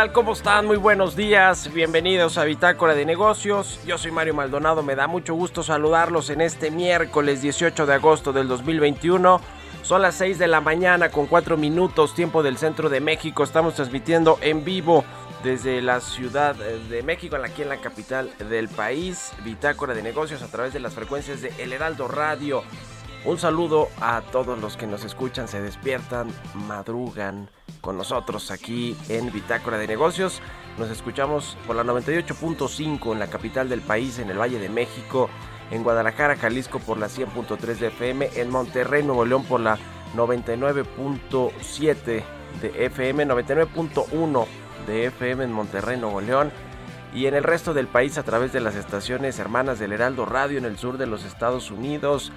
Tal? ¿Cómo están? Muy buenos días. Bienvenidos a Bitácora de Negocios. Yo soy Mario Maldonado. Me da mucho gusto saludarlos en este miércoles 18 de agosto del 2021. Son las 6 de la mañana con 4 minutos, tiempo del centro de México. Estamos transmitiendo en vivo desde la Ciudad de México, aquí en la capital del país. Bitácora de Negocios a través de las frecuencias de El Heraldo Radio. Un saludo a todos los que nos escuchan, se despiertan, madrugan con nosotros aquí en Bitácora de Negocios. Nos escuchamos por la 98.5 en la capital del país, en el Valle de México, en Guadalajara, Jalisco por la 100.3 de FM, en Monterrey, Nuevo León por la 99.7 de FM, 99.1 de FM en Monterrey, Nuevo León y en el resto del país a través de las estaciones hermanas del Heraldo Radio en el sur de los Estados Unidos.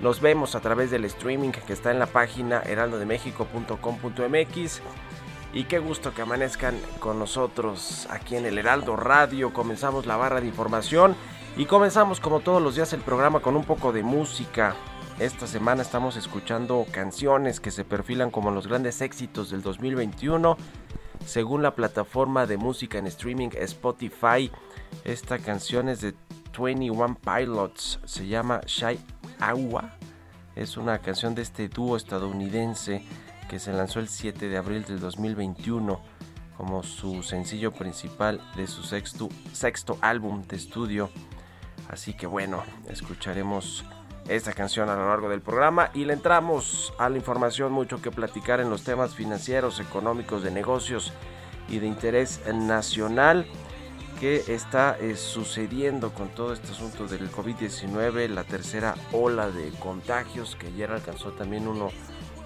Nos vemos a través del streaming que está en la página heraldodemexico.com.mx. Y qué gusto que amanezcan con nosotros aquí en el Heraldo Radio. Comenzamos la barra de información y comenzamos como todos los días el programa con un poco de música. Esta semana estamos escuchando canciones que se perfilan como los grandes éxitos del 2021. Según la plataforma de música en streaming Spotify, esta canción es de 21 Pilots, se llama Shy Agua. Es una canción de este dúo estadounidense que se lanzó el 7 de abril del 2021 como su sencillo principal de su sexto, sexto álbum de estudio. Así que bueno, escucharemos esta canción a lo largo del programa y le entramos a la información mucho que platicar en los temas financieros, económicos, de negocios y de interés nacional que está eh, sucediendo con todo este asunto del COVID-19, la tercera ola de contagios que ayer alcanzó también uno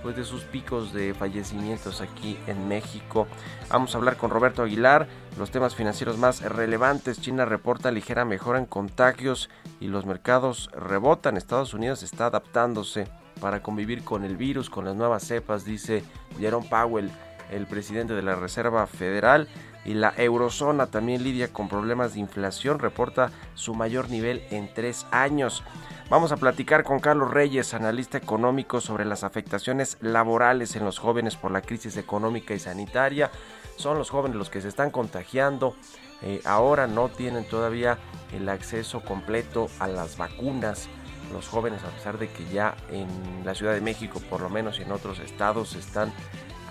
pues, de sus picos de fallecimientos aquí en México. Vamos a hablar con Roberto Aguilar, los temas financieros más relevantes. China reporta ligera mejora en contagios y los mercados rebotan. Estados Unidos está adaptándose para convivir con el virus, con las nuevas cepas, dice Jerome Powell, el presidente de la Reserva Federal. Y la eurozona también lidia con problemas de inflación, reporta su mayor nivel en tres años. Vamos a platicar con Carlos Reyes, analista económico, sobre las afectaciones laborales en los jóvenes por la crisis económica y sanitaria. Son los jóvenes los que se están contagiando. Eh, ahora no tienen todavía el acceso completo a las vacunas. Los jóvenes, a pesar de que ya en la Ciudad de México, por lo menos y en otros estados, están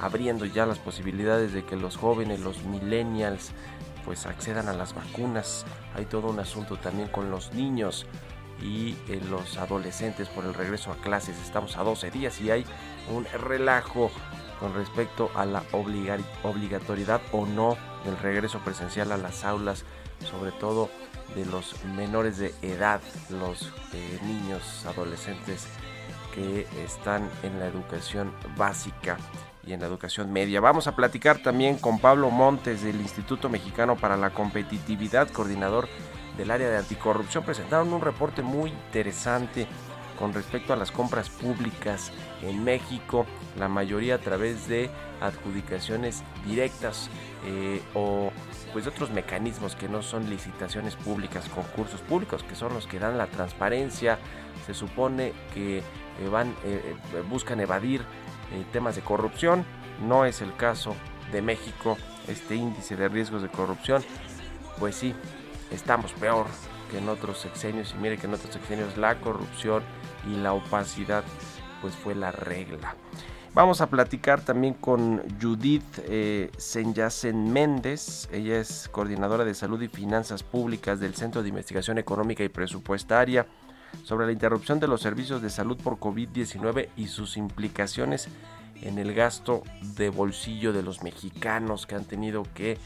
abriendo ya las posibilidades de que los jóvenes, los millennials, pues accedan a las vacunas. Hay todo un asunto también con los niños y eh, los adolescentes por el regreso a clases. Estamos a 12 días y hay un relajo con respecto a la obliga- obligatoriedad o no del regreso presencial a las aulas, sobre todo de los menores de edad, los eh, niños, adolescentes que están en la educación básica y en la educación media. Vamos a platicar también con Pablo Montes del Instituto Mexicano para la Competitividad, coordinador del área de anticorrupción. Presentaron un reporte muy interesante con respecto a las compras públicas en México, la mayoría a través de adjudicaciones directas eh, o pues otros mecanismos que no son licitaciones públicas, concursos públicos, que son los que dan la transparencia. Se supone que eh, van, eh, eh, buscan evadir eh, temas de corrupción. No es el caso de México. Este índice de riesgos de corrupción, pues sí, estamos peor que en otros sexenios. Y mire que en otros sexenios la corrupción y la opacidad, pues fue la regla. Vamos a platicar también con Judith eh, Senyacen Méndez. Ella es coordinadora de salud y finanzas públicas del Centro de Investigación Económica y Presupuestaria sobre la interrupción de los servicios de salud por COVID-19 y sus implicaciones en el gasto de bolsillo de los mexicanos que han tenido que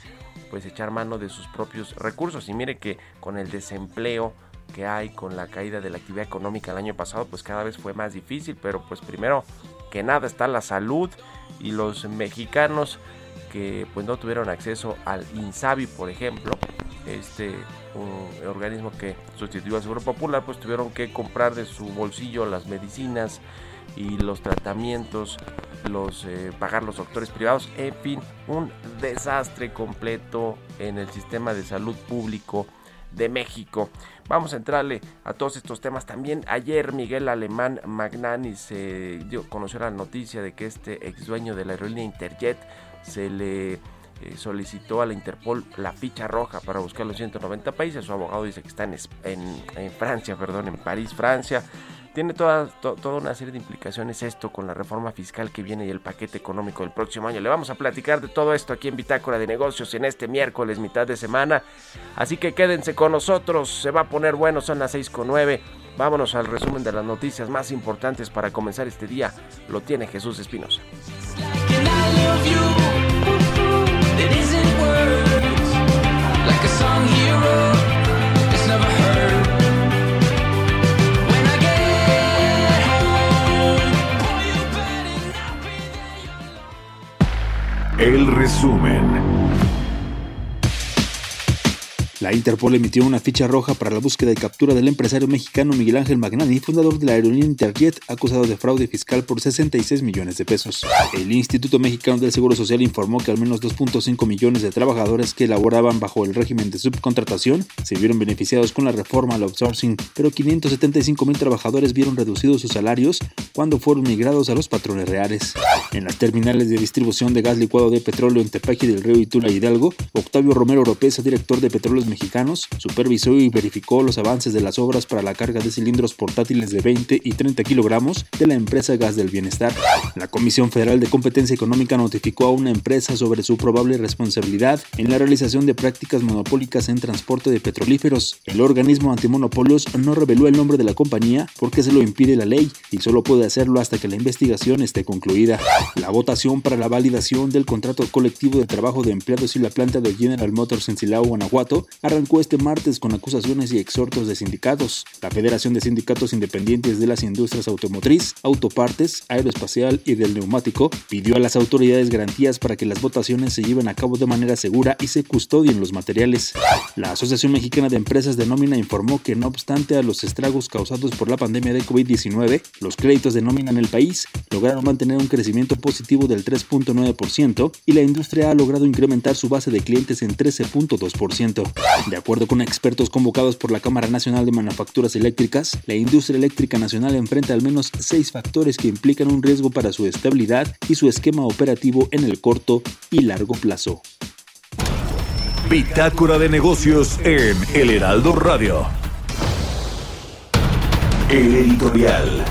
pues echar mano de sus propios recursos. Y mire que con el desempleo que hay, con la caída de la actividad económica el año pasado, pues cada vez fue más difícil, pero pues primero que nada está la salud y los mexicanos que pues no tuvieron acceso al INSABI, por ejemplo, este un organismo que sustituyó al Seguro Popular, pues tuvieron que comprar de su bolsillo las medicinas y los tratamientos, los eh, pagar los doctores privados, en fin, un desastre completo en el sistema de salud público de México. Vamos a entrarle a todos estos temas. También ayer Miguel Alemán Magnani se dio conoció la noticia de que este ex dueño de la aerolínea Interjet se le eh, solicitó a la Interpol la ficha roja para buscar los 190 países. Su abogado dice que está en, en- Francia, perdón, en París, Francia. Tiene toda, to- toda una serie de implicaciones esto con la reforma fiscal que viene y el paquete económico del próximo año. Le vamos a platicar de todo esto aquí en Bitácora de Negocios en este miércoles, mitad de semana. Así que quédense con nosotros, se va a poner bueno, son las 6 con 9. Vámonos al resumen de las noticias más importantes para comenzar este día. Lo tiene Jesús Espinosa. Resumen. La Interpol emitió una ficha roja para la búsqueda y captura del empresario mexicano Miguel Ángel Magnani, fundador de la aerolínea Interjet, acusado de fraude fiscal por 66 millones de pesos. El Instituto Mexicano del Seguro Social informó que al menos 2.5 millones de trabajadores que elaboraban bajo el régimen de subcontratación se vieron beneficiados con la reforma al outsourcing, pero 575 mil trabajadores vieron reducidos sus salarios cuando fueron migrados a los patrones reales. En las terminales de distribución de gas licuado de petróleo en Tepeji del Río y Tula Hidalgo, Octavio Romero Oropesa, director de Petróleos Mexicanos, supervisó y verificó los avances de las obras para la carga de cilindros portátiles de 20 y 30 kilogramos de la empresa Gas del Bienestar. La Comisión Federal de Competencia Económica notificó a una empresa sobre su probable responsabilidad en la realización de prácticas monopólicas en transporte de petrolíferos. El organismo antimonopolios no reveló el nombre de la compañía porque se lo impide la ley y solo puede hacerlo hasta que la investigación esté concluida. La votación para la validación del contrato colectivo de trabajo de empleados y la planta de General Motors en Silao, Guanajuato, arrancó este martes con acusaciones y exhortos de sindicatos. La Federación de Sindicatos Independientes de las Industrias Automotriz, Autopartes, Aeroespacial y del Neumático pidió a las autoridades garantías para que las votaciones se lleven a cabo de manera segura y se custodien los materiales. La Asociación Mexicana de Empresas de Nómina informó que no obstante a los estragos causados por la pandemia de COVID-19, los créditos de nómina en el país lograron mantener un crecimiento positivo del 3.9% y la industria ha logrado incrementar su base de clientes en 13.2%. De acuerdo con expertos convocados por la Cámara Nacional de Manufacturas Eléctricas, la industria eléctrica nacional enfrenta al menos seis factores que implican un riesgo para su estabilidad y su esquema operativo en el corto y largo plazo. Bitácora de negocios en El Heraldo Radio. El editorial.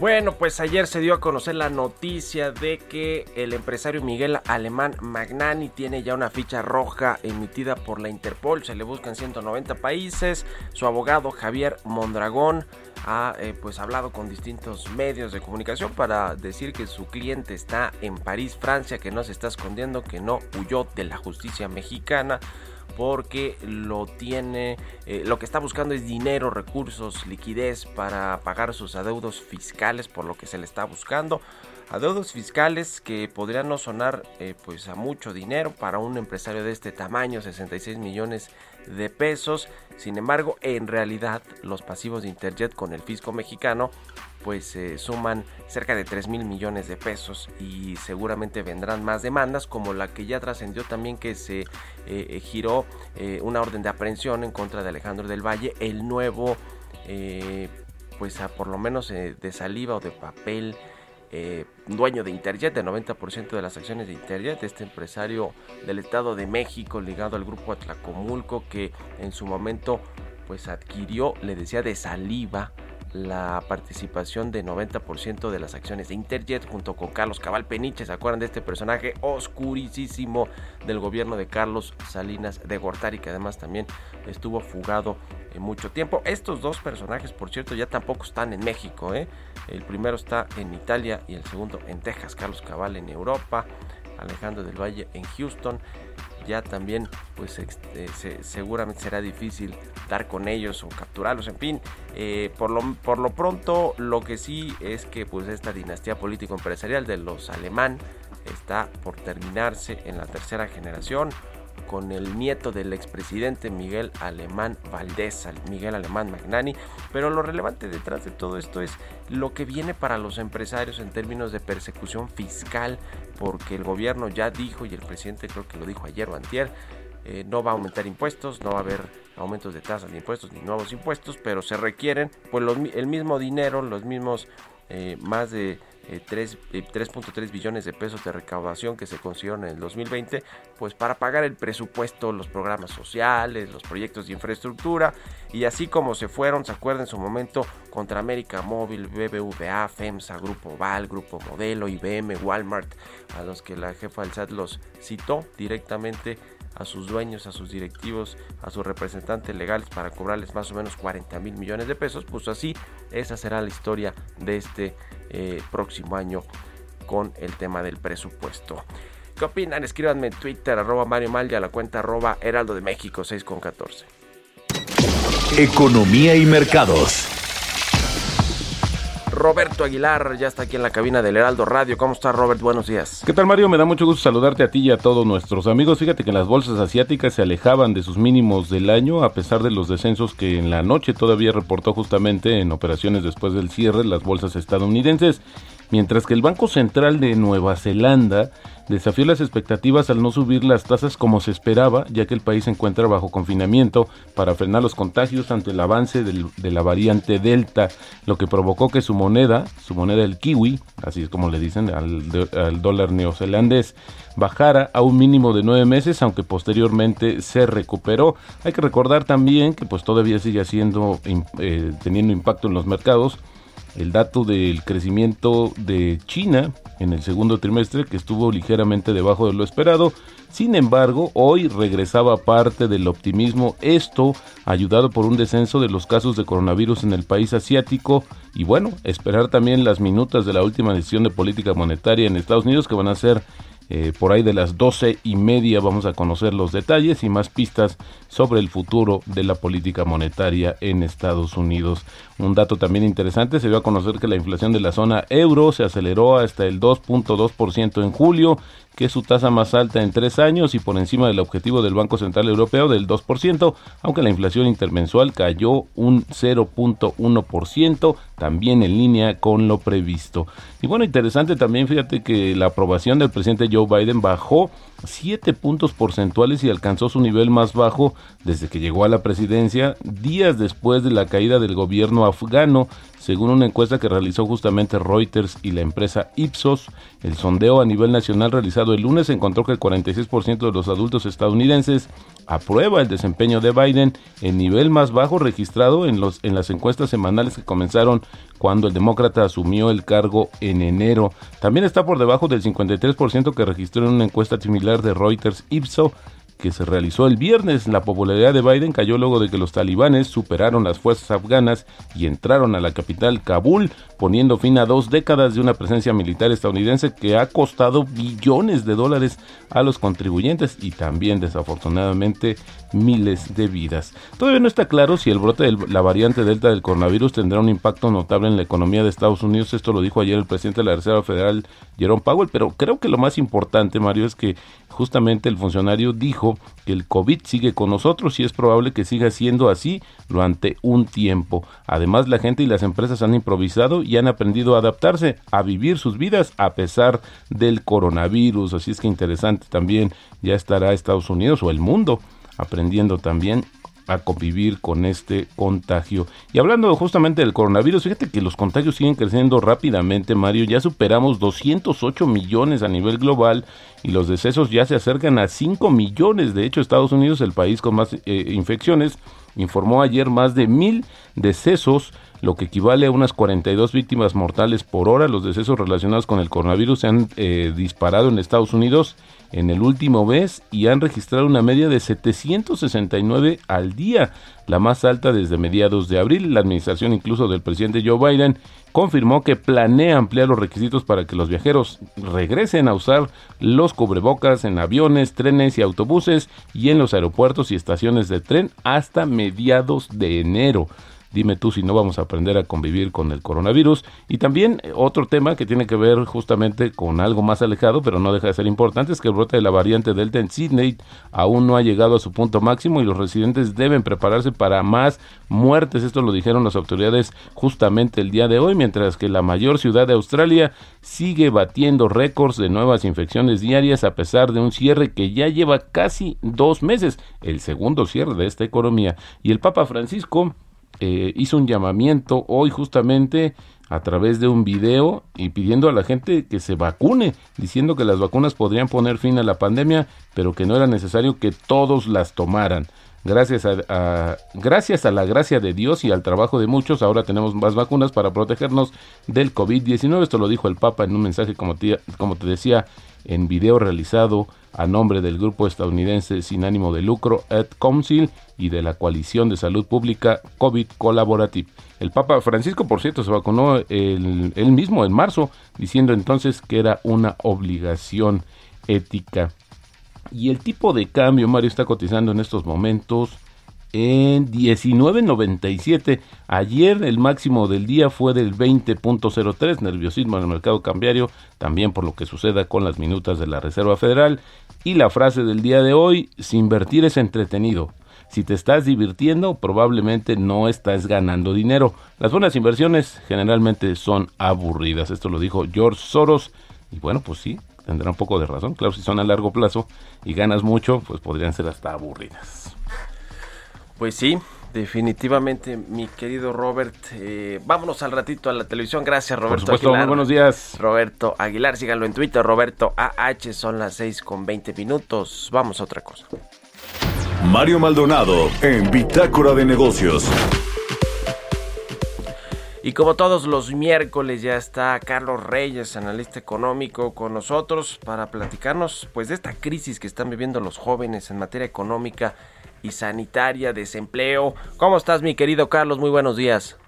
Bueno, pues ayer se dio a conocer la noticia de que el empresario Miguel Alemán Magnani tiene ya una ficha roja emitida por la Interpol. Se le buscan 190 países. Su abogado Javier Mondragón ha eh, pues hablado con distintos medios de comunicación para decir que su cliente está en París, Francia, que no se está escondiendo, que no huyó de la justicia mexicana porque lo tiene, eh, lo que está buscando es dinero, recursos, liquidez para pagar sus adeudos fiscales, por lo que se le está buscando. Adeudos fiscales que podrían no sonar eh, pues a mucho dinero para un empresario de este tamaño, 66 millones de pesos. Sin embargo, en realidad los pasivos de Interjet con el fisco mexicano pues eh, suman cerca de 3 mil millones de pesos y seguramente vendrán más demandas como la que ya trascendió también que se eh, giró eh, una orden de aprehensión en contra de Alejandro del Valle, el nuevo eh, pues a por lo menos eh, de saliva o de papel eh, dueño de Interjet, de 90% de las acciones de Interjet, este empresario del Estado de México ligado al grupo Atlacomulco que en su momento pues adquirió, le decía, de saliva la participación de 90% de las acciones de Interjet junto con Carlos Cabal Peniche. ¿Se acuerdan de este personaje oscurísimo del gobierno de Carlos Salinas de Gortari que además también estuvo fugado en mucho tiempo? Estos dos personajes, por cierto, ya tampoco están en México. ¿eh? El primero está en Italia y el segundo en Texas. Carlos Cabal en Europa, Alejandro del Valle en Houston ya también pues este, se- seguramente será difícil dar con ellos o capturarlos en fin eh, por, lo, por lo pronto lo que sí es que pues esta dinastía político empresarial de los alemán está por terminarse en la tercera generación con el nieto del expresidente Miguel Alemán Valdés, al- Miguel Alemán Magnani. Pero lo relevante detrás de todo esto es lo que viene para los empresarios en términos de persecución fiscal, porque el gobierno ya dijo, y el presidente creo que lo dijo ayer o antier, eh, no va a aumentar impuestos, no va a haber aumentos de tasas de impuestos ni nuevos impuestos, pero se requieren pues el mismo dinero, los mismos eh, más de eh, tres- eh, 3.3 billones de pesos de recaudación que se consiguieron en el 2020, pues para pagar el presupuesto, los programas sociales, los proyectos de infraestructura y así como se fueron, se acuerdan en su momento contra América Móvil, BBVA, FEMSA, Grupo Val, Grupo Modelo, IBM, Walmart, a los que la jefa del SAT los citó directamente a sus dueños, a sus directivos, a sus representantes legales para cobrarles más o menos 40 mil millones de pesos, pues así esa será la historia de este eh, próximo año con el tema del presupuesto. ¿Qué opinan? Escríbanme en Twitter, arroba Mario Mal a la cuenta arroba Heraldo de México 6 con 14. Economía y mercados. Roberto Aguilar ya está aquí en la cabina del Heraldo Radio. ¿Cómo está Robert? Buenos días. ¿Qué tal Mario? Me da mucho gusto saludarte a ti y a todos nuestros amigos. Fíjate que las bolsas asiáticas se alejaban de sus mínimos del año a pesar de los descensos que en la noche todavía reportó justamente en operaciones después del cierre las bolsas estadounidenses. Mientras que el Banco Central de Nueva Zelanda desafió las expectativas al no subir las tasas como se esperaba, ya que el país se encuentra bajo confinamiento para frenar los contagios ante el avance de la variante Delta, lo que provocó que su moneda, su moneda el kiwi, así es como le dicen al, al dólar neozelandés, bajara a un mínimo de nueve meses, aunque posteriormente se recuperó. Hay que recordar también que pues todavía sigue haciendo, im- eh, teniendo impacto en los mercados el dato del crecimiento de China en el segundo trimestre que estuvo ligeramente debajo de lo esperado. Sin embargo, hoy regresaba parte del optimismo, esto ayudado por un descenso de los casos de coronavirus en el país asiático y bueno, esperar también las minutas de la última decisión de política monetaria en Estados Unidos que van a ser eh, por ahí de las doce y media vamos a conocer los detalles y más pistas sobre el futuro de la política monetaria en Estados Unidos. Un dato también interesante, se dio a conocer que la inflación de la zona euro se aceleró hasta el 2.2% en julio, que es su tasa más alta en tres años y por encima del objetivo del Banco Central Europeo del 2%, aunque la inflación intermensual cayó un 0.1%, también en línea con lo previsto. Y bueno, interesante también, fíjate que la aprobación del presidente Joe Biden bajó 7 puntos porcentuales y alcanzó su nivel más bajo desde que llegó a la presidencia, días después de la caída del gobierno afgano, según una encuesta que realizó justamente Reuters y la empresa Ipsos. El sondeo a nivel nacional realizado el lunes encontró que el 46% de los adultos estadounidenses aprueba el desempeño de Biden, el nivel más bajo registrado en, los, en las encuestas semanales que comenzaron cuando el demócrata asumió el cargo en enero. También está por debajo del 53% que registró en una encuesta similar de Reuters Ipso que se realizó el viernes. La popularidad de Biden cayó luego de que los talibanes superaron las fuerzas afganas y entraron a la capital Kabul, poniendo fin a dos décadas de una presencia militar estadounidense que ha costado billones de dólares a los contribuyentes y también desafortunadamente miles de vidas. Todavía no está claro si el brote de la variante Delta del coronavirus tendrá un impacto notable en la economía de Estados Unidos. Esto lo dijo ayer el presidente de la Reserva Federal, Jerome Powell, pero creo que lo más importante, Mario, es que justamente el funcionario dijo que el COVID sigue con nosotros y es probable que siga siendo así durante un tiempo. Además, la gente y las empresas han improvisado y han aprendido a adaptarse, a vivir sus vidas a pesar del coronavirus. Así es que interesante también ya estará Estados Unidos o el mundo aprendiendo también a convivir con este contagio. Y hablando justamente del coronavirus, fíjate que los contagios siguen creciendo rápidamente, Mario. Ya superamos 208 millones a nivel global y los decesos ya se acercan a 5 millones. De hecho, Estados Unidos, el país con más eh, infecciones, informó ayer más de mil decesos lo que equivale a unas 42 víctimas mortales por hora. Los decesos relacionados con el coronavirus se han eh, disparado en Estados Unidos en el último mes y han registrado una media de 769 al día, la más alta desde mediados de abril. La administración incluso del presidente Joe Biden confirmó que planea ampliar los requisitos para que los viajeros regresen a usar los cubrebocas en aviones, trenes y autobuses y en los aeropuertos y estaciones de tren hasta mediados de enero. Dime tú si no vamos a aprender a convivir con el coronavirus. Y también eh, otro tema que tiene que ver justamente con algo más alejado, pero no deja de ser importante, es que el brote de la variante Delta en Sydney aún no ha llegado a su punto máximo y los residentes deben prepararse para más muertes. Esto lo dijeron las autoridades justamente el día de hoy, mientras que la mayor ciudad de Australia sigue batiendo récords de nuevas infecciones diarias a pesar de un cierre que ya lleva casi dos meses, el segundo cierre de esta economía. Y el Papa Francisco eh, hizo un llamamiento hoy justamente a través de un video y pidiendo a la gente que se vacune, diciendo que las vacunas podrían poner fin a la pandemia, pero que no era necesario que todos las tomaran. Gracias a, gracias a la gracia de Dios y al trabajo de muchos, ahora tenemos más vacunas para protegernos del COVID-19. Esto lo dijo el Papa en un mensaje, como como te decía, en video realizado a nombre del grupo estadounidense sin ánimo de lucro Ed Council y de la coalición de salud pública COVID Collaborative. El Papa Francisco, por cierto, se vacunó él, mismo en marzo, diciendo entonces que era una obligación ética. Y el tipo de cambio, Mario, está cotizando en estos momentos en 19.97. Ayer el máximo del día fue del 20.03, nerviosismo en el mercado cambiario, también por lo que suceda con las minutas de la Reserva Federal. Y la frase del día de hoy, si invertir es entretenido. Si te estás divirtiendo, probablemente no estás ganando dinero. Las buenas inversiones generalmente son aburridas. Esto lo dijo George Soros. Y bueno, pues sí, tendrá un poco de razón. Claro, si son a largo plazo y ganas mucho, pues podrían ser hasta aburridas. Pues sí, definitivamente, mi querido Robert. Eh, vámonos al ratito a la televisión. Gracias, Roberto. Por supuesto, muy buenos días. Roberto Aguilar, síganlo en Twitter, Roberto AH, son las 6 con 20 minutos. Vamos a otra cosa. Mario Maldonado en Bitácora de Negocios. Y como todos los miércoles ya está Carlos Reyes, analista económico, con nosotros para platicarnos pues de esta crisis que están viviendo los jóvenes en materia económica y sanitaria, desempleo. ¿Cómo estás, mi querido Carlos? Muy buenos días.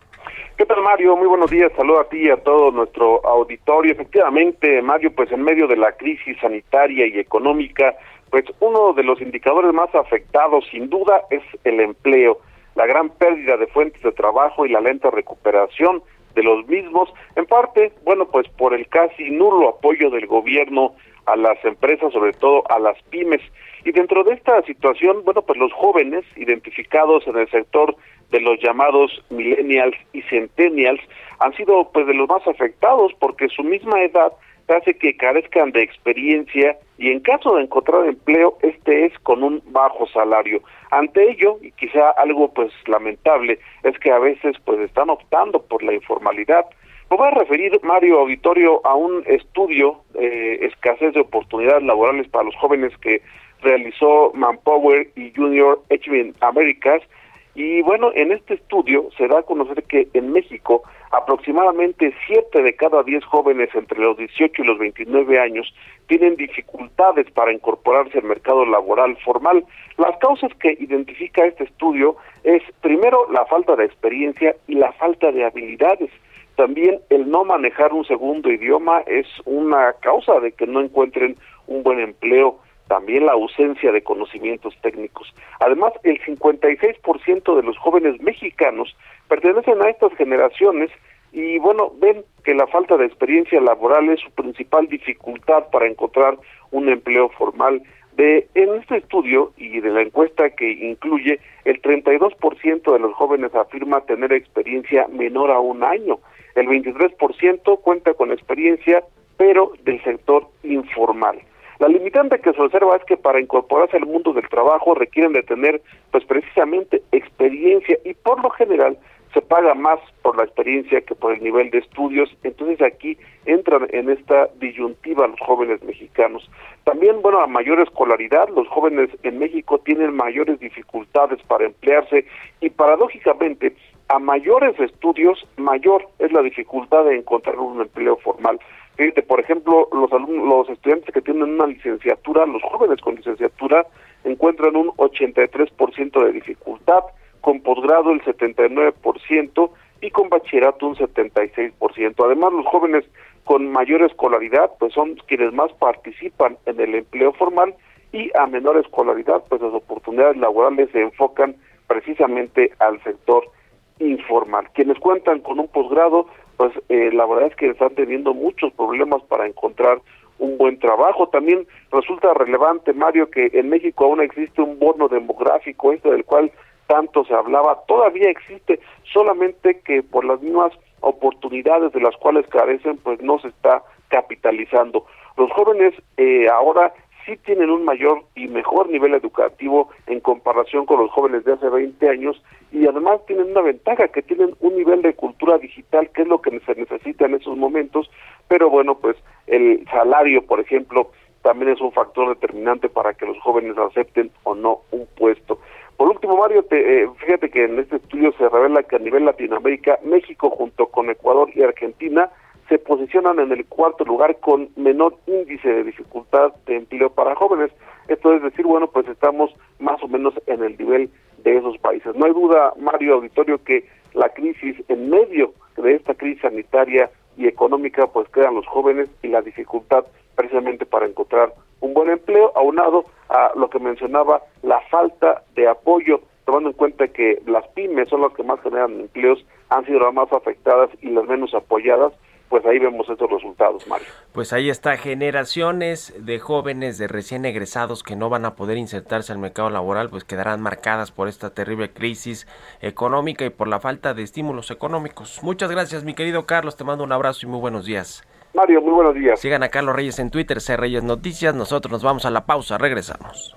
¿Qué tal, Mario? Muy buenos días. Saludo a ti y a todo nuestro auditorio. Efectivamente, Mario, pues en medio de la crisis sanitaria y económica, pues uno de los indicadores más afectados, sin duda, es el empleo. La gran pérdida de fuentes de trabajo y la lenta recuperación de los mismos, en parte, bueno, pues por el casi nulo apoyo del gobierno a las empresas, sobre todo a las pymes. Y dentro de esta situación, bueno, pues los jóvenes identificados en el sector de los llamados millennials y centennials han sido pues de los más afectados porque su misma edad hace que carezcan de experiencia y en caso de encontrar empleo este es con un bajo salario. Ante ello, y quizá algo pues lamentable, es que a veces pues están optando por la informalidad, Me voy a referir, Mario Auditorio, a un estudio eh, escasez de oportunidades laborales para los jóvenes que realizó Manpower y Junior Achievement Americas. Y bueno, en este estudio se da a conocer que en México aproximadamente 7 de cada 10 jóvenes entre los 18 y los 29 años tienen dificultades para incorporarse al mercado laboral formal. Las causas que identifica este estudio es primero la falta de experiencia y la falta de habilidades. También el no manejar un segundo idioma es una causa de que no encuentren un buen empleo también la ausencia de conocimientos técnicos. Además, el 56% de los jóvenes mexicanos pertenecen a estas generaciones y bueno, ven que la falta de experiencia laboral es su principal dificultad para encontrar un empleo formal. De en este estudio y de la encuesta que incluye, el 32% de los jóvenes afirma tener experiencia menor a un año. El 23% cuenta con experiencia, pero del sector informal. La limitante que se observa es que para incorporarse al mundo del trabajo requieren de tener pues precisamente experiencia y por lo general se paga más por la experiencia que por el nivel de estudios, entonces aquí entran en esta disyuntiva los jóvenes mexicanos. También, bueno, a mayor escolaridad, los jóvenes en México tienen mayores dificultades para emplearse y paradójicamente a mayores estudios, mayor es la dificultad de encontrar un empleo formal. Fíjate, por ejemplo, los alumnos, los estudiantes que tienen una licenciatura, los jóvenes con licenciatura encuentran un 83% de dificultad, con posgrado el 79% y con bachillerato un 76%. Además, los jóvenes con mayor escolaridad, pues son quienes más participan en el empleo formal y a menor escolaridad, pues las oportunidades laborales se enfocan precisamente al sector informal. Quienes cuentan con un posgrado, pues eh, la verdad es que están teniendo muchos problemas para encontrar un buen trabajo. También resulta relevante, Mario, que en México aún existe un bono demográfico, este del cual tanto se hablaba, todavía existe, solamente que por las mismas oportunidades de las cuales carecen, pues no se está capitalizando. Los jóvenes eh, ahora sí tienen un mayor y mejor nivel educativo en comparación con los jóvenes de hace 20 años y además tienen una ventaja que tienen un nivel de cultura digital que es lo que se necesita en esos momentos, pero bueno, pues el salario, por ejemplo, también es un factor determinante para que los jóvenes acepten o no un puesto. Por último, Mario, te, eh, fíjate que en este estudio se revela que a nivel Latinoamérica, México junto con Ecuador y Argentina se posicionan en el cuarto lugar con menor índice de dificultad de empleo para jóvenes. Esto es decir, bueno, pues estamos más o menos en el nivel de esos países. No hay duda, Mario Auditorio, que la crisis, en medio de esta crisis sanitaria y económica, pues quedan los jóvenes y la dificultad precisamente para encontrar un buen empleo, aunado a lo que mencionaba, la falta de apoyo, tomando en cuenta que las pymes son las que más generan empleos, han sido las más afectadas y las menos apoyadas, pues ahí vemos estos resultados, Mario. Pues ahí está, generaciones de jóvenes, de recién egresados que no van a poder insertarse al mercado laboral, pues quedarán marcadas por esta terrible crisis económica y por la falta de estímulos económicos. Muchas gracias, mi querido Carlos, te mando un abrazo y muy buenos días. Mario, muy buenos días. Sigan a Carlos Reyes en Twitter, C Reyes Noticias, nosotros nos vamos a la pausa, regresamos.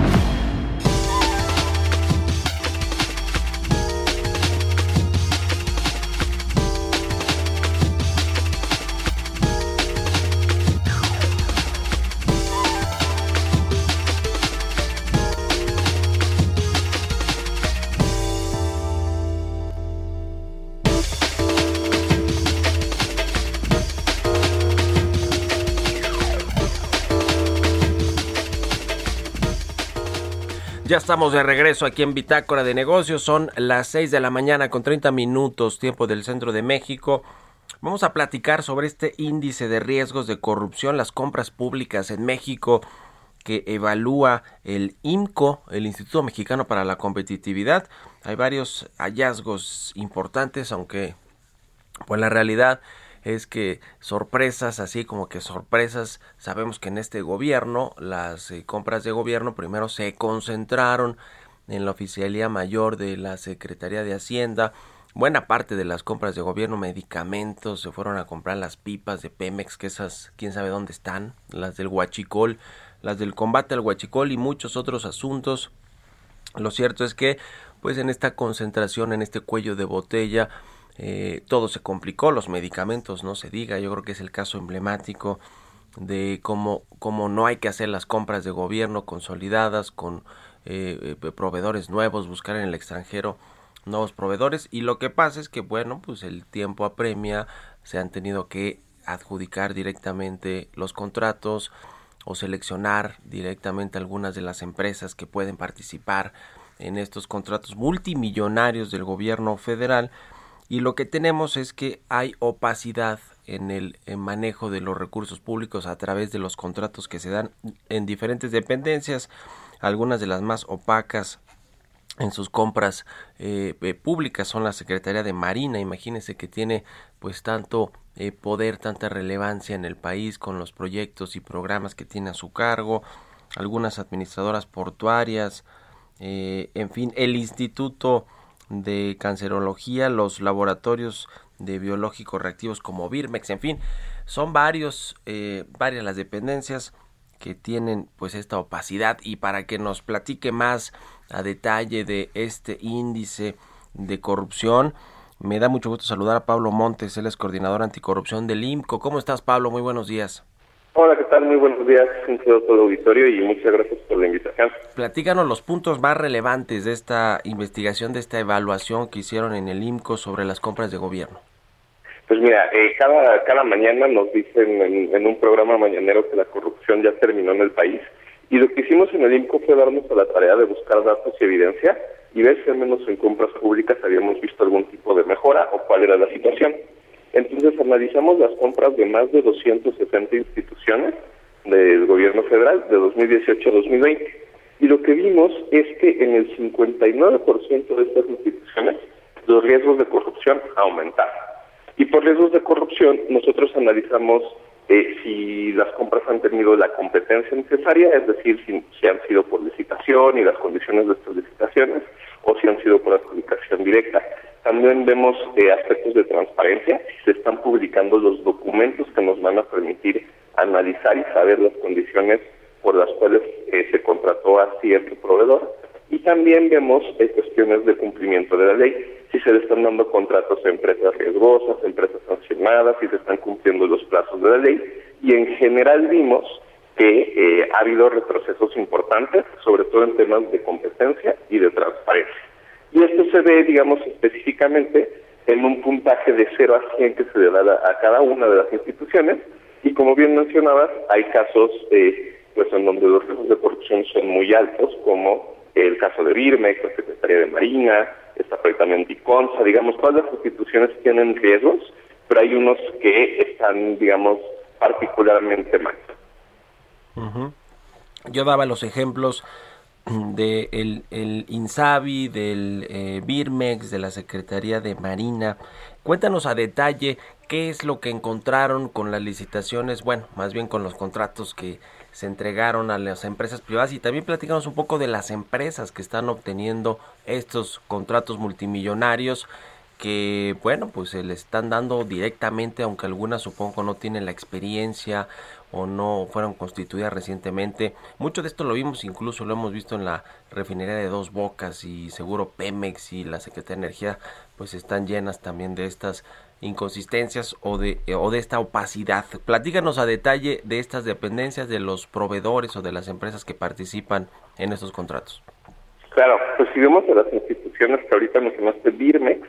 Ya estamos de regreso aquí en Bitácora de Negocios. Son las 6 de la mañana con 30 minutos, tiempo del centro de México. Vamos a platicar sobre este índice de riesgos de corrupción, las compras públicas en México que evalúa el IMCO, el Instituto Mexicano para la Competitividad. Hay varios hallazgos importantes, aunque pues la realidad es que sorpresas, así como que sorpresas, sabemos que en este gobierno las eh, compras de gobierno primero se concentraron en la Oficialía Mayor de la Secretaría de Hacienda. Buena parte de las compras de gobierno, medicamentos, se fueron a comprar las pipas de Pemex, que esas, quién sabe dónde están, las del Huachicol, las del combate al Huachicol y muchos otros asuntos. Lo cierto es que, pues en esta concentración, en este cuello de botella, eh, todo se complicó, los medicamentos no se diga, yo creo que es el caso emblemático de cómo, cómo no hay que hacer las compras de gobierno consolidadas con eh, eh, proveedores nuevos, buscar en el extranjero nuevos proveedores y lo que pasa es que bueno pues el tiempo apremia se han tenido que adjudicar directamente los contratos o seleccionar directamente algunas de las empresas que pueden participar en estos contratos multimillonarios del gobierno federal y lo que tenemos es que hay opacidad en el manejo de los recursos públicos a través de los contratos que se dan en diferentes dependencias algunas de las más opacas en sus compras eh, eh, públicas son la Secretaría de Marina, imagínense que tiene pues tanto eh, poder, tanta relevancia en el país con los proyectos y programas que tiene a su cargo, algunas administradoras portuarias, en fin, el Instituto de Cancerología, los laboratorios de biológicos reactivos como Birmex, en fin, son varios, varias las dependencias que tienen pues esta opacidad y para que nos platique más a detalle de este índice de corrupción me da mucho gusto saludar a Pablo Montes, él es coordinador anticorrupción del IMCO. ¿Cómo estás, Pablo? Muy buenos días. Hola, ¿qué tal? Muy buenos días. Un saludo a todo el auditorio y muchas gracias por la invitación. Platícanos los puntos más relevantes de esta investigación, de esta evaluación que hicieron en el IMCO sobre las compras de gobierno. Pues mira, eh, cada, cada mañana nos dicen en, en, un programa mañanero que la corrupción ya terminó en el país y lo que hicimos en el IMCO fue darnos a la tarea de buscar datos y evidencia y ver si al menos en compras públicas habíamos visto algún tipo de mejora o cuál era la situación. Entonces analizamos las compras de más de 270 instituciones del gobierno federal de 2018 a 2020 y lo que vimos es que en el 59% de estas instituciones los riesgos de corrupción aumentaron. Y por riesgos de corrupción, nosotros analizamos eh, si las compras han tenido la competencia necesaria, es decir, si, si, han sido por licitación y las condiciones de estas licitaciones, o si han sido por adjudicación directa. También vemos eh, aspectos de transparencia, se están publicando los documentos que nos van a permitir analizar y saber las condiciones por las cuales eh, se contrató a cierto proveedor. Y también vemos cuestiones de cumplimiento de la ley si se le están dando contratos a empresas riesgosas, empresas sancionadas, si se están cumpliendo los plazos de la ley. Y en general vimos que eh, ha habido retrocesos importantes, sobre todo en temas de competencia y de transparencia. Y esto se ve, digamos, específicamente en un puntaje de 0 a 100 que se le da a cada una de las instituciones. Y como bien mencionabas, hay casos eh, pues en donde los riesgos de corrupción son muy altos, como el caso de Birmex, la Secretaría de Marina, está perfectamente ICONSA, digamos, todas las instituciones tienen riesgos, pero hay unos que están, digamos, particularmente mal. Yo daba los ejemplos de el, INSABI, del eh, Birmex, de la Secretaría de Marina. Cuéntanos a detalle qué es lo que encontraron con las licitaciones, bueno, más bien con los contratos que se entregaron a las empresas privadas y también platicamos un poco de las empresas que están obteniendo estos contratos multimillonarios que bueno pues se le están dando directamente aunque algunas supongo no tienen la experiencia o no fueron constituidas recientemente mucho de esto lo vimos incluso lo hemos visto en la refinería de Dos Bocas y seguro Pemex y la Secretaría de Energía pues están llenas también de estas inconsistencias o de, o de esta opacidad. Platícanos a detalle de estas dependencias, de los proveedores o de las empresas que participan en estos contratos. Claro, pues si vemos a las instituciones que ahorita mencionaste, Birmex,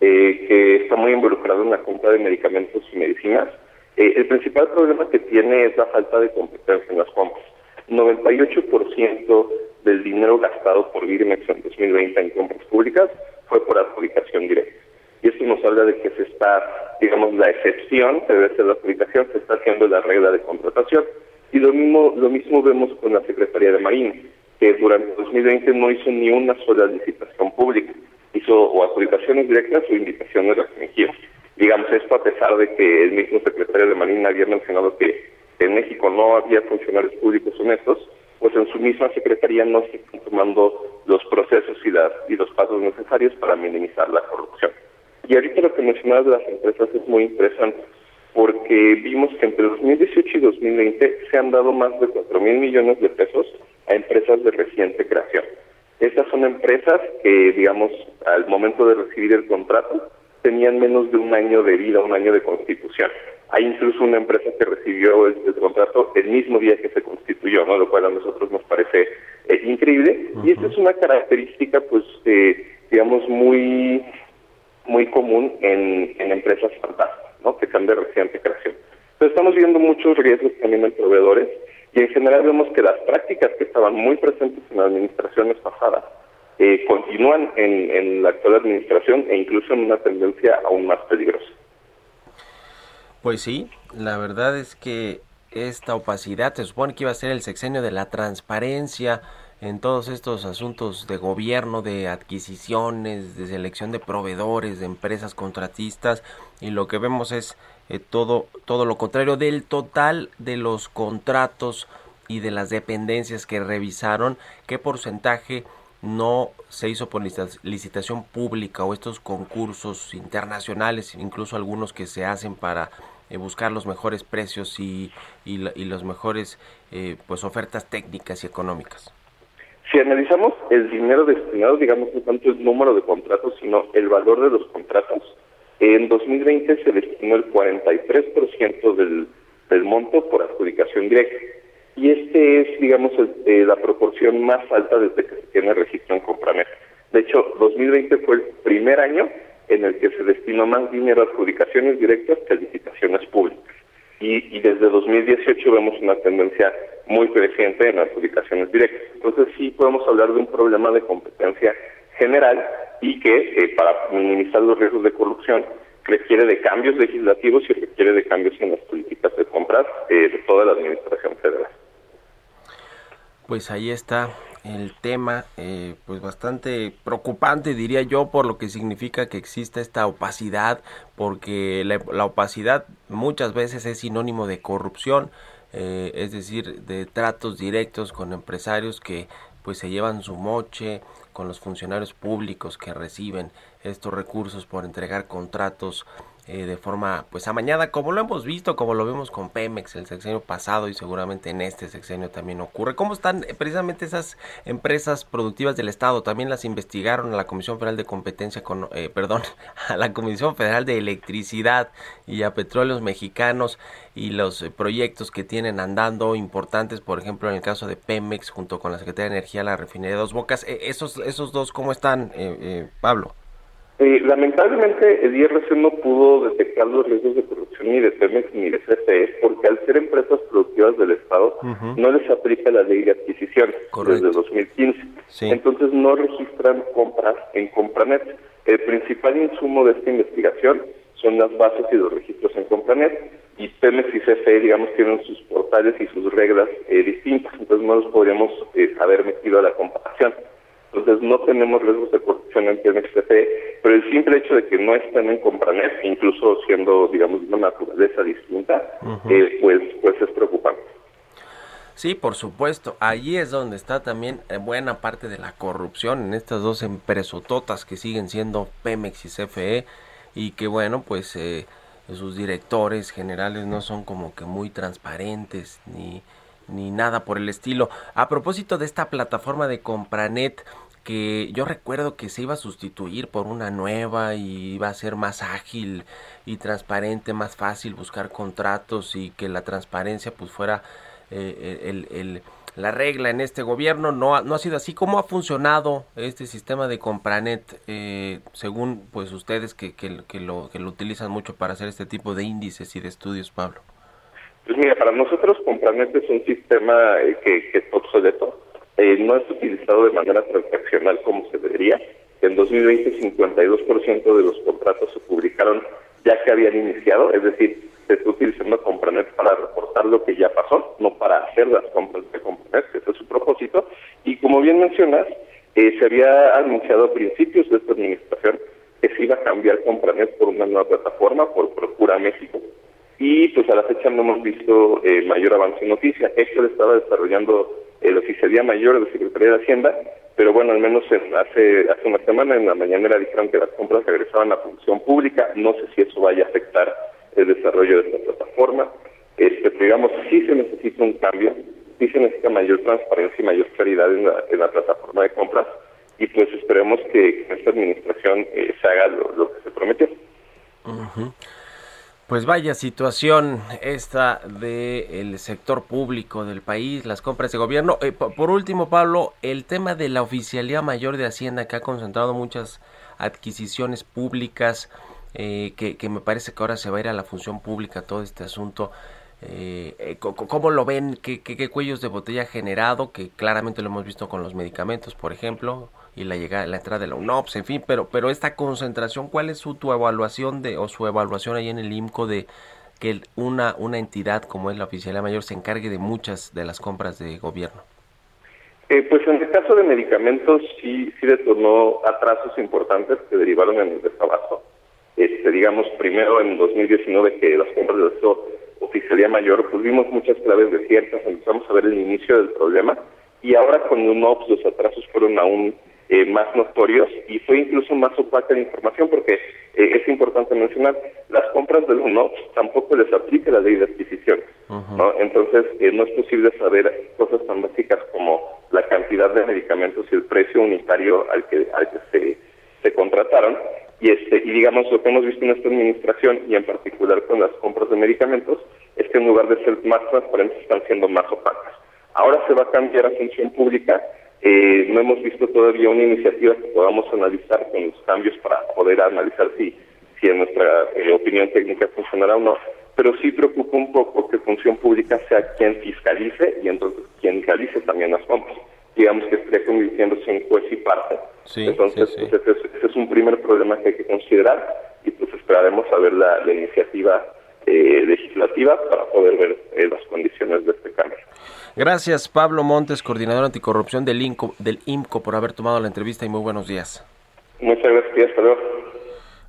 eh, que está muy involucrado en la compra de medicamentos y medicinas, eh, el principal problema que tiene es la falta de competencia en las compras. 98% del dinero gastado por Birmex en 2020 en compras públicas fue por adjudicación directa y esto nos habla de que se está, digamos, la excepción, que debe ser la aplicación, se está haciendo la regla de contratación. Y lo mismo, lo mismo vemos con la Secretaría de Marina, que durante 2020 no hizo ni una sola licitación pública, hizo o adjudicaciones directas o invitaciones restringidas. Digamos, esto a pesar de que el mismo secretario de Marina había mencionado que en México no había funcionarios públicos honestos, pues en su misma secretaría no se están tomando los procesos y, las, y los pasos necesarios para minimizar la corrupción. Y ahorita lo que mencionabas de las empresas es muy interesante, porque vimos que entre 2018 y 2020 se han dado más de 4 mil millones de pesos a empresas de reciente creación. Estas son empresas que, digamos, al momento de recibir el contrato, tenían menos de un año de vida, un año de constitución. Hay incluso una empresa que recibió el, el contrato el mismo día que se constituyó, ¿no? lo cual a nosotros nos parece eh, increíble. Y esta es una característica, pues, eh, digamos, muy muy común en, en empresas fantásticas, ¿no? que sean de reciente creación. Entonces estamos viendo muchos riesgos también en proveedores y en general vemos que las prácticas que estaban muy presentes en administraciones pasadas eh, continúan en, la actual administración e incluso en una tendencia aún más peligrosa. Pues sí, la verdad es que esta opacidad se supone que iba a ser el sexenio de la transparencia en todos estos asuntos de gobierno, de adquisiciones, de selección de proveedores, de empresas contratistas y lo que vemos es eh, todo todo lo contrario del total de los contratos y de las dependencias que revisaron, qué porcentaje no se hizo por licita- licitación pública o estos concursos internacionales, incluso algunos que se hacen para eh, buscar los mejores precios y, y, y los mejores eh, pues ofertas técnicas y económicas. Si analizamos el dinero destinado, digamos, no tanto el número de contratos, sino el valor de los contratos, en 2020 se destinó el 43% del, del monto por adjudicación directa. Y este es, digamos, eh, la proporción más alta desde que se tiene registro en Compranet. De hecho, 2020 fue el primer año en el que se destinó más dinero a adjudicaciones directas que a licitaciones públicas. Y, y desde 2018 vemos una tendencia muy creciente en adjudicaciones directas. Entonces sí podemos hablar de un problema de competencia general y que eh, para minimizar los riesgos de corrupción requiere de cambios legislativos y requiere de cambios en las políticas de compras eh, de toda la administración federal. Pues ahí está el tema, eh, pues bastante preocupante diría yo por lo que significa que exista esta opacidad, porque la, la opacidad muchas veces es sinónimo de corrupción, eh, es decir, de tratos directos con empresarios que pues se llevan su moche con los funcionarios públicos que reciben estos recursos por entregar contratos eh, de forma pues amañada como lo hemos visto como lo vimos con Pemex el sexenio pasado y seguramente en este sexenio también ocurre. Cómo están eh, precisamente esas empresas productivas del estado también las investigaron a la Comisión Federal de Competencia con eh, perdón a la Comisión Federal de Electricidad y a Petróleos Mexicanos y los eh, proyectos que tienen andando importantes por ejemplo en el caso de Pemex junto con la Secretaría de Energía la refinería de Dos Bocas. Eh, esos esos dos cómo están Pablo Eh, lamentablemente el IRC no pudo detectar los riesgos de corrupción ni de Pemex ni de CFE porque al ser empresas productivas del Estado no les aplica la ley de adquisición Correcto. desde 2015. Sí. Entonces no registran compras en Compranet. El principal insumo de esta investigación son las bases y los registros en Compranet y Pemex y CFE, digamos, tienen sus portales y sus reglas eh, distintas, entonces no los podríamos eh, haber metido a la comparación. Entonces no tenemos riesgos de corrupción en Pemex CFE, pero el simple hecho de que no estén en Compranet, incluso siendo, digamos, de una naturaleza distinta, eh, pues, pues es preocupante. Sí, por supuesto. Allí es donde está también eh, buena parte de la corrupción en estas dos empresototas que siguen siendo Pemex y CFE y que bueno, pues eh, sus directores generales no son como que muy transparentes ni ni nada por el estilo. A propósito de esta plataforma de Compranet que yo recuerdo que se iba a sustituir por una nueva y iba a ser más ágil y transparente, más fácil buscar contratos y que la transparencia pues fuera eh, el, la regla en este gobierno. No ha, no ha sido así. ¿Cómo ha funcionado este sistema de Compranet eh, según pues ustedes que, que, que lo, que lo utilizan mucho para hacer este tipo de índices y de estudios, Pablo? Pues mira, para nosotros Compranet es un sistema eh, que, que es obsoleto. Eh, no es utilizado de manera transaccional como se debería. En 2020 52% de los contratos se publicaron ya que habían iniciado, es decir, se está utilizando Compranet para reportar lo que ya pasó, no para hacer las compras de Compranet, ese es su propósito. Y como bien mencionas, eh, se había anunciado a principios de esta administración que se iba a cambiar Compranet por una nueva plataforma, por Procura México y pues a la fecha no hemos visto eh, mayor avance en noticia. Esto lo estaba desarrollando eh, la Oficialía Mayor de Secretaría de Hacienda pero bueno, al menos en- hace, hace una semana en la mañanera dijeron que las compras regresaban a función pública, no sé si eso vaya a afectar el desarrollo de esta plataforma, este, pero digamos, sí se necesita un cambio, sí se necesita mayor transparencia y mayor claridad en la, en la plataforma de compras, y pues esperemos que, esta administración eh, se haga lo que se prometió. Pues vaya situación esta del sector público del país, las compras de gobierno. Eh, po- por último, Pablo, el tema de la Oficialía Mayor de Hacienda que ha concentrado muchas adquisiciones públicas, eh, que, que me parece que ahora se va a ir a la función pública todo este asunto. Eh, eh, ¿Cómo lo ven? ¿Qué, qué, qué cuellos de botella ha generado? Que claramente lo hemos visto con los medicamentos, por ejemplo, y la llegada, la entrada de la UNOPS, en fin, pero, pero esta concentración, ¿cuál es su tu evaluación de, o su evaluación ahí en el IMCO de que una, una entidad como es la Oficialía Mayor se encargue de muchas de las compras de gobierno? Eh, pues en el caso de medicamentos sí, sí detonó atrasos importantes que derivaron en el desabasto. Este, digamos, primero en 2019 que las compras de la oficialía mayor, pues vimos muchas claves desiertas, empezamos a ver el inicio del problema y ahora con UNOPS los atrasos fueron aún eh, más notorios y fue incluso más opaca la información porque eh, es importante mencionar, las compras del UNOPS tampoco les aplica la ley de adquisición. ¿no? Entonces, eh, no es posible saber cosas tan básicas como la cantidad de medicamentos y el precio unitario al que, al que se, se contrataron. Y, este, y digamos, lo que hemos visto en esta administración y en particular con las compras de medicamentos es que en lugar de ser más transparentes están siendo más opacas. Ahora se va a cambiar a función pública. Eh, no hemos visto todavía una iniciativa que podamos analizar con los cambios para poder analizar si, si en nuestra eh, opinión técnica funcionará o no. Pero sí preocupa un poco que función pública sea quien fiscalice y entonces quien realice también las compras. Digamos que estaría convirtiéndose en juez y parte. Sí, entonces, sí, sí. pues, ese, es, ese es un primer problema que hay que considerar y pues esperaremos a ver la, la iniciativa eh, legislativa para poder ver eh, las condiciones de este cambio. Gracias, Pablo Montes, coordinador anticorrupción del, INCO, del IMCO, por haber tomado la entrevista y muy buenos días. Muchas gracias, hasta luego.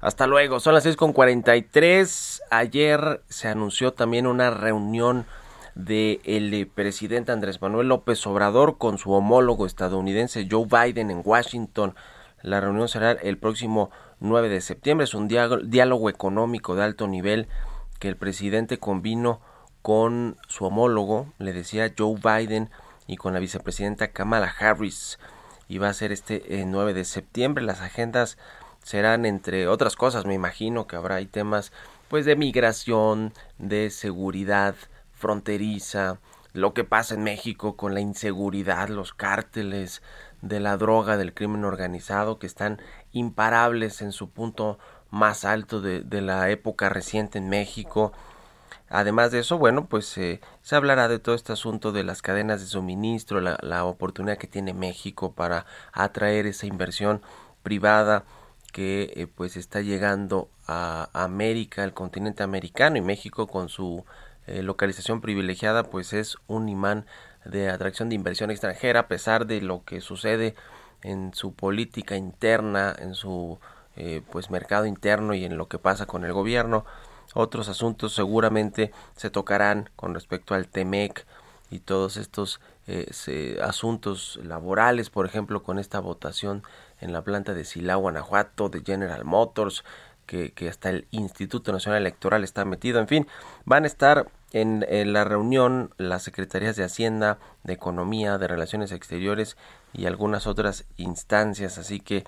Hasta luego, son las 6.43. Ayer se anunció también una reunión del el presidente Andrés Manuel López Obrador con su homólogo estadounidense Joe Biden en Washington. La reunión será el próximo 9 de septiembre. Es un diálogo, diálogo económico de alto nivel que el presidente convino con su homólogo, le decía Joe Biden, y con la vicepresidenta Kamala Harris. Y va a ser este eh, 9 de septiembre. Las agendas serán entre otras cosas, me imagino que habrá temas pues de migración, de seguridad fronteriza, lo que pasa en México con la inseguridad, los cárteles de la droga, del crimen organizado que están imparables en su punto más alto de la época reciente en México. Además de eso, bueno, pues eh, se hablará de todo este asunto de las cadenas de suministro, la, la oportunidad que tiene México para atraer esa inversión privada que eh, pues está llegando a América, al continente americano y México con su eh, localización privilegiada pues es un imán de atracción de inversión extranjera a pesar de lo que sucede en su política interna, en su eh, pues mercado interno y en lo que pasa con el gobierno. Otros asuntos seguramente se tocarán con respecto al TEMEC y todos estos eh, asuntos laborales, por ejemplo, con esta votación en la planta de Silao, Guanajuato, de General Motors, que, que, hasta el Instituto Nacional Electoral está metido. En fin, van a estar en, la reunión las secretarías de Hacienda, de Economía, de Relaciones Exteriores y algunas otras instancias. Así que,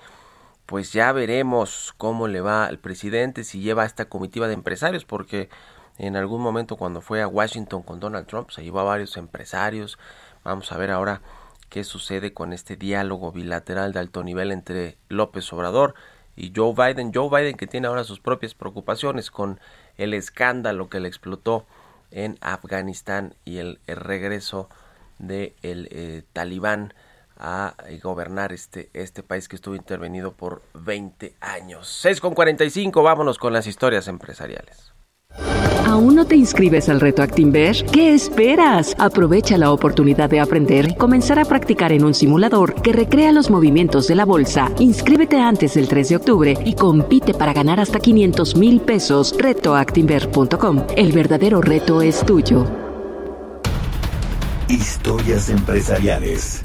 pues ya veremos cómo le va al presidente, si lleva esta comitiva de empresarios, porque en algún momento cuando fue a Washington con Donald Trump se llevó a varios empresarios. Vamos a ver ahora qué sucede con este diálogo bilateral de alto nivel entre López Obrador y Joe Biden. Joe Biden que tiene ahora sus propias preocupaciones con el escándalo que le explotó en Afganistán y el, el regreso de el eh, talibán a gobernar este, este país que estuvo intervenido por 20 años. 6 con 45, vámonos con las historias empresariales. ¿Aún no te inscribes al reto Actinver? ¿Qué esperas? Aprovecha la oportunidad de aprender y comenzar a practicar en un simulador que recrea los movimientos de la bolsa. Inscríbete antes del 3 de octubre y compite para ganar hasta 500 mil pesos. Retoactinver.com. El verdadero reto es tuyo. Historias empresariales.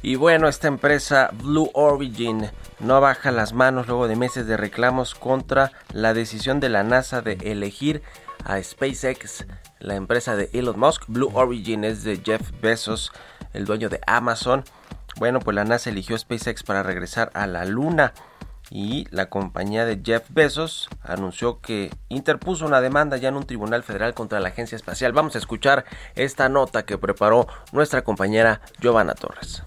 Y bueno, esta empresa Blue Origin no baja las manos luego de meses de reclamos contra la decisión de la NASA de elegir a SpaceX, la empresa de Elon Musk. Blue Origin es de Jeff Bezos, el dueño de Amazon. Bueno, pues la NASA eligió a SpaceX para regresar a la Luna y la compañía de Jeff Bezos anunció que interpuso una demanda ya en un tribunal federal contra la agencia espacial. Vamos a escuchar esta nota que preparó nuestra compañera Giovanna Torres.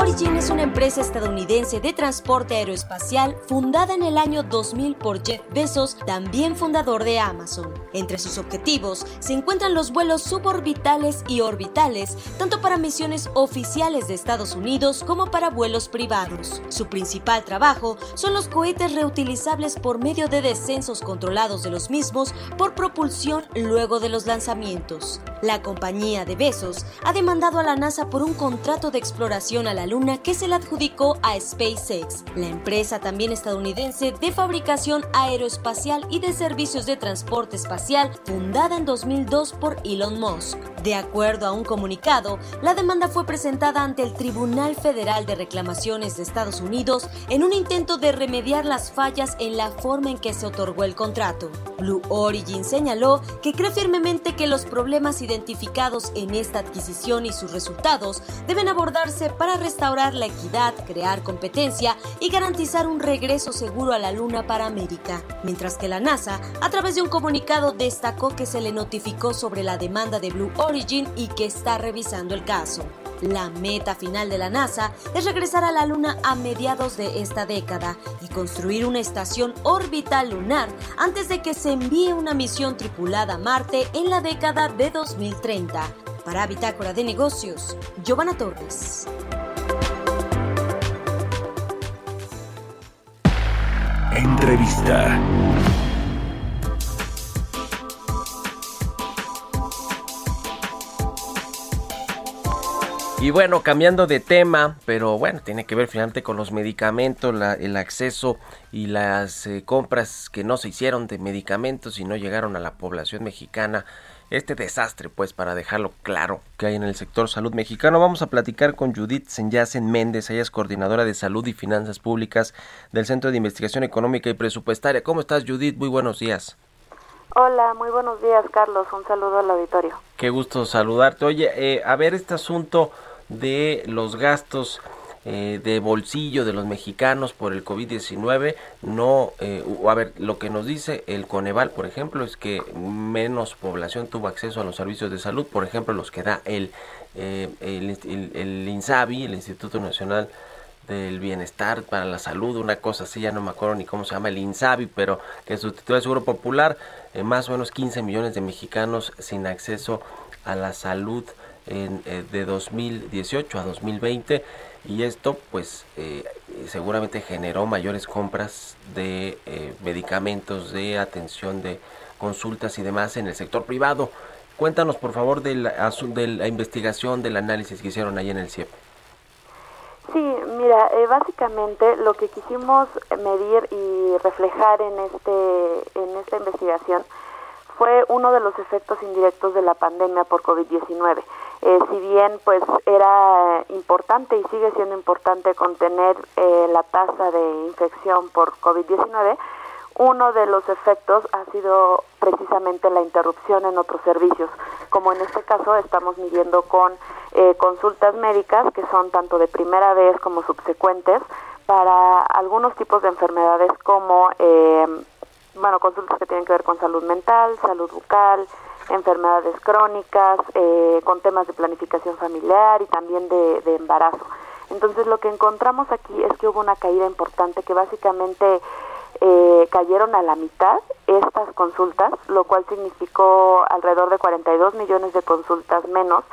Origin es una empresa estadounidense de transporte aeroespacial fundada en el año 2000 por Jeff Bezos, también fundador de Amazon. Entre sus objetivos se encuentran los vuelos suborbitales y orbitales, tanto para misiones oficiales de Estados Unidos como para vuelos privados. Su principal trabajo son los cohetes reutilizables por medio de descensos controlados de los mismos por propulsión luego de los lanzamientos. La compañía de Bezos ha demandado a la NASA por un contrato de exploración a la Luna que se le adjudicó a SpaceX, la empresa también estadounidense de fabricación aeroespacial y de servicios de transporte espacial fundada en 2002 por Elon Musk. De acuerdo a un comunicado, la demanda fue presentada ante el Tribunal Federal de Reclamaciones de Estados Unidos en un intento de remediar las fallas en la forma en que se otorgó el contrato. Blue Origin señaló que cree firmemente que los problemas identificados en esta adquisición y sus resultados deben abordarse para restaurar la equidad, crear competencia y garantizar un regreso seguro a la Luna para América. Mientras que la NASA, a través de un comunicado, destacó que se le notificó sobre la demanda de Blue Origin y que está revisando el caso. La meta final de la NASA es regresar a la Luna a mediados de esta década y construir una estación orbital lunar antes de que se envíe una misión tripulada a Marte en la década de 2030. Para Bitácora de Negocios, Giovanna Torres. Entrevista. Y bueno, cambiando de tema, pero bueno, tiene que ver finalmente con los medicamentos, el acceso y las eh, compras que no se hicieron de medicamentos y no llegaron a la población mexicana. Este desastre, pues, para dejarlo claro que hay en el sector salud mexicano. Vamos a platicar con Judith Senyacen Méndez, ella es coordinadora de salud y finanzas públicas del Centro de Investigación Económica y Presupuestaria. ¿Cómo estás, Judith? Muy buenos días. Hola, muy buenos días, Carlos. Un saludo al auditorio. Qué gusto saludarte. Oye, eh, a ver este asunto de los gastos eh, de bolsillo de los mexicanos por el COVID-19, no, eh, a ver, lo que nos dice el Coneval, por ejemplo, es que menos población tuvo acceso a los servicios de salud, por ejemplo, los que da el, eh, el INSABI, el Instituto Nacional del Bienestar para la Salud, una cosa así, ya no me acuerdo ni cómo se llama, el INSABI, pero que sustituye al Seguro Popular, eh, más o menos 15 millones de mexicanos sin acceso a la salud en, eh, de 2018 a 2020 y esto pues eh, seguramente generó mayores compras de eh, medicamentos, de atención, de consultas y demás en el sector privado. Cuéntanos por favor del asu- de la investigación, del análisis que hicieron ahí en el CIEP. Sí, mira, eh, básicamente lo que quisimos medir y reflejar en este en esta investigación fue uno de los efectos indirectos de la pandemia por COVID-19. Eh, si bien pues era importante y sigue siendo importante contener eh, la tasa de infección por COVID-19, uno de los efectos ha sido precisamente la interrupción en otros servicios, como en este caso estamos midiendo con eh, consultas médicas que son tanto de primera vez como subsecuentes para algunos tipos de enfermedades como eh, bueno consultas que tienen que ver con salud mental, salud bucal, enfermedades crónicas, eh, con temas de planificación familiar y también de, embarazo. Entonces lo que encontramos aquí es que hubo una caída importante que básicamente eh, cayeron a la mitad estas consultas, lo cual significó alrededor de 42 millones de consultas menos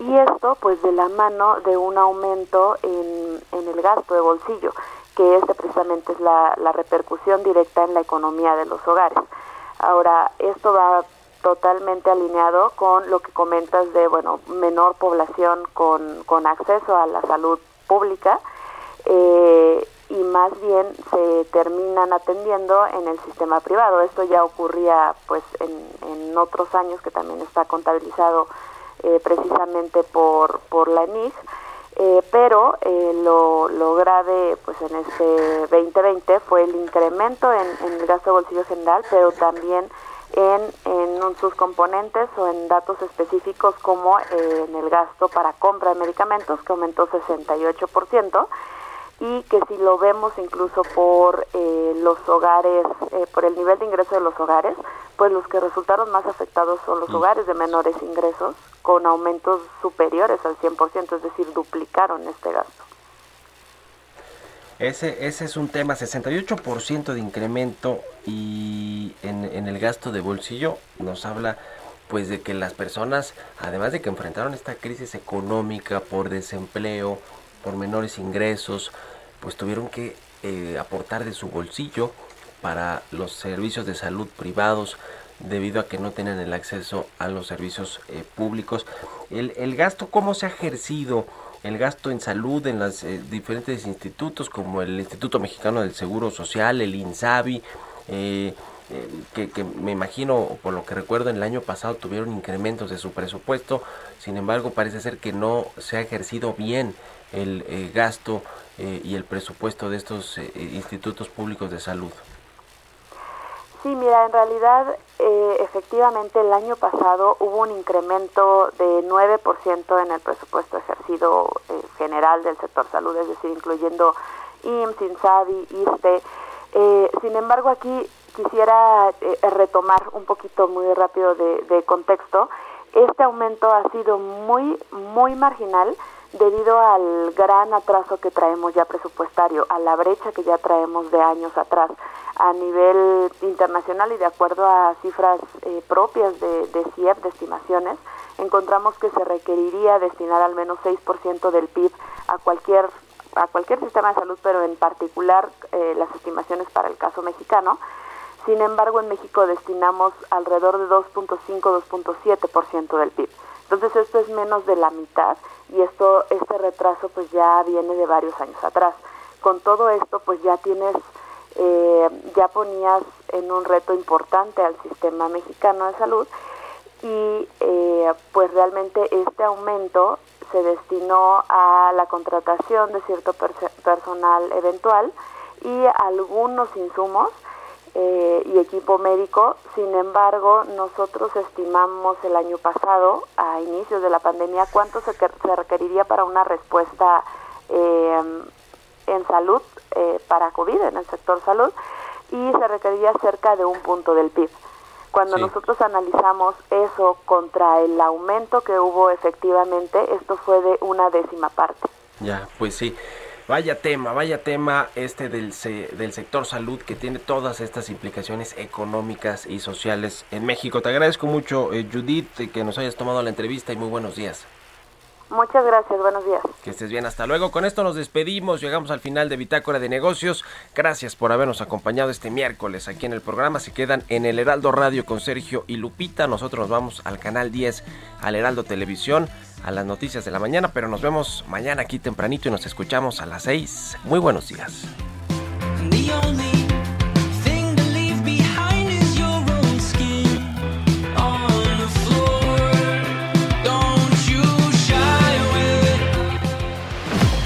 y esto pues de la mano de un aumento en, en el gasto de bolsillo, que este precisamente es la, la repercusión directa en la economía de los hogares. Ahora, esto va totalmente alineado con lo que comentas de, bueno, menor población con, con acceso a la salud pública eh, y más bien se terminan atendiendo en el sistema privado. Esto ya ocurría pues en, en otros años que también está contabilizado eh, precisamente por, por la ENIG. Eh, pero eh, lo, lo grave pues en este 2020 fue el incremento en, en el gasto de bolsillo general, pero también en, en sus componentes o en datos específicos como eh, en el gasto para compra de medicamentos, que aumentó 68%, y que si lo vemos incluso por eh, los hogares, eh, por el nivel de ingreso de los hogares, pues los que resultaron más afectados son los hogares de menores ingresos, con aumentos superiores al 100%, es decir, duplicaron este gasto. Ese, ese es un tema, 68% de incremento y en, el gasto de bolsillo nos habla pues de que las personas, además de que enfrentaron esta crisis económica por desempleo, por menores ingresos, pues tuvieron que eh, aportar de su bolsillo para los servicios de salud privados debido a que no tienen el acceso a los servicios eh, públicos. El, el gasto, ¿cómo se ha ejercido? El gasto en salud en los diferentes institutos como el Instituto Mexicano del Seguro Social, el INSABI, eh, eh, que, que me imagino, por lo que recuerdo, en el año pasado tuvieron incrementos de su presupuesto, sin embargo parece ser que no se ha ejercido bien el eh, gasto eh, y el presupuesto de estos eh, institutos públicos de salud. Sí, mira, en realidad eh, efectivamente el año pasado hubo un incremento de 9% en el presupuesto ejercido eh, general del sector salud, es decir, incluyendo IMSS, INSABI, ISTE. Eh, sin embargo, aquí quisiera eh, retomar un poquito muy rápido de, de contexto. Este aumento ha sido muy, muy marginal debido al gran atraso que traemos ya presupuestario, a la brecha que ya traemos de años atrás a nivel internacional y de acuerdo a cifras eh, propias de, CIEP, de estimaciones, encontramos que se requeriría destinar al menos 6% del PIB a cualquier a cualquier sistema de salud, pero en particular eh, las estimaciones para el caso mexicano. Sin embargo, en México destinamos alrededor de 2.5-2.7% del PIB. Entonces esto es menos de la mitad y esto este retraso pues ya viene de varios años atrás. Con todo esto pues ya tienes eh, ya ponías en un reto importante al sistema mexicano de salud y eh, pues realmente este aumento se destinó a la contratación de cierto perso- personal eventual y algunos insumos eh, y equipo médico. Sin embargo, nosotros estimamos el año pasado, a inicios de la pandemia, cuánto se, que- se requeriría para una respuesta eh, en salud eh, para COVID, en el sector salud, y se requeriría cerca de un punto del PIB. Cuando Sí. nosotros analizamos eso contra el aumento que hubo efectivamente, esto fue de una décima parte. Ya, pues sí. Vaya tema, vaya tema este del, del sector salud que tiene todas estas implicaciones económicas y sociales en México. Te agradezco mucho, eh, Judith, que nos hayas tomado la entrevista y muy buenos días. Muchas gracias, buenos días. Que estés bien, hasta luego. Con esto nos despedimos, llegamos al final de Bitácora de Negocios. Gracias por habernos acompañado este miércoles aquí en el programa. Se quedan en el Heraldo Radio con Sergio y Lupita. Nosotros nos vamos al canal 10, al Heraldo Televisión, a las noticias de la mañana, pero nos vemos mañana aquí tempranito y nos escuchamos a las 6. Muy buenos días.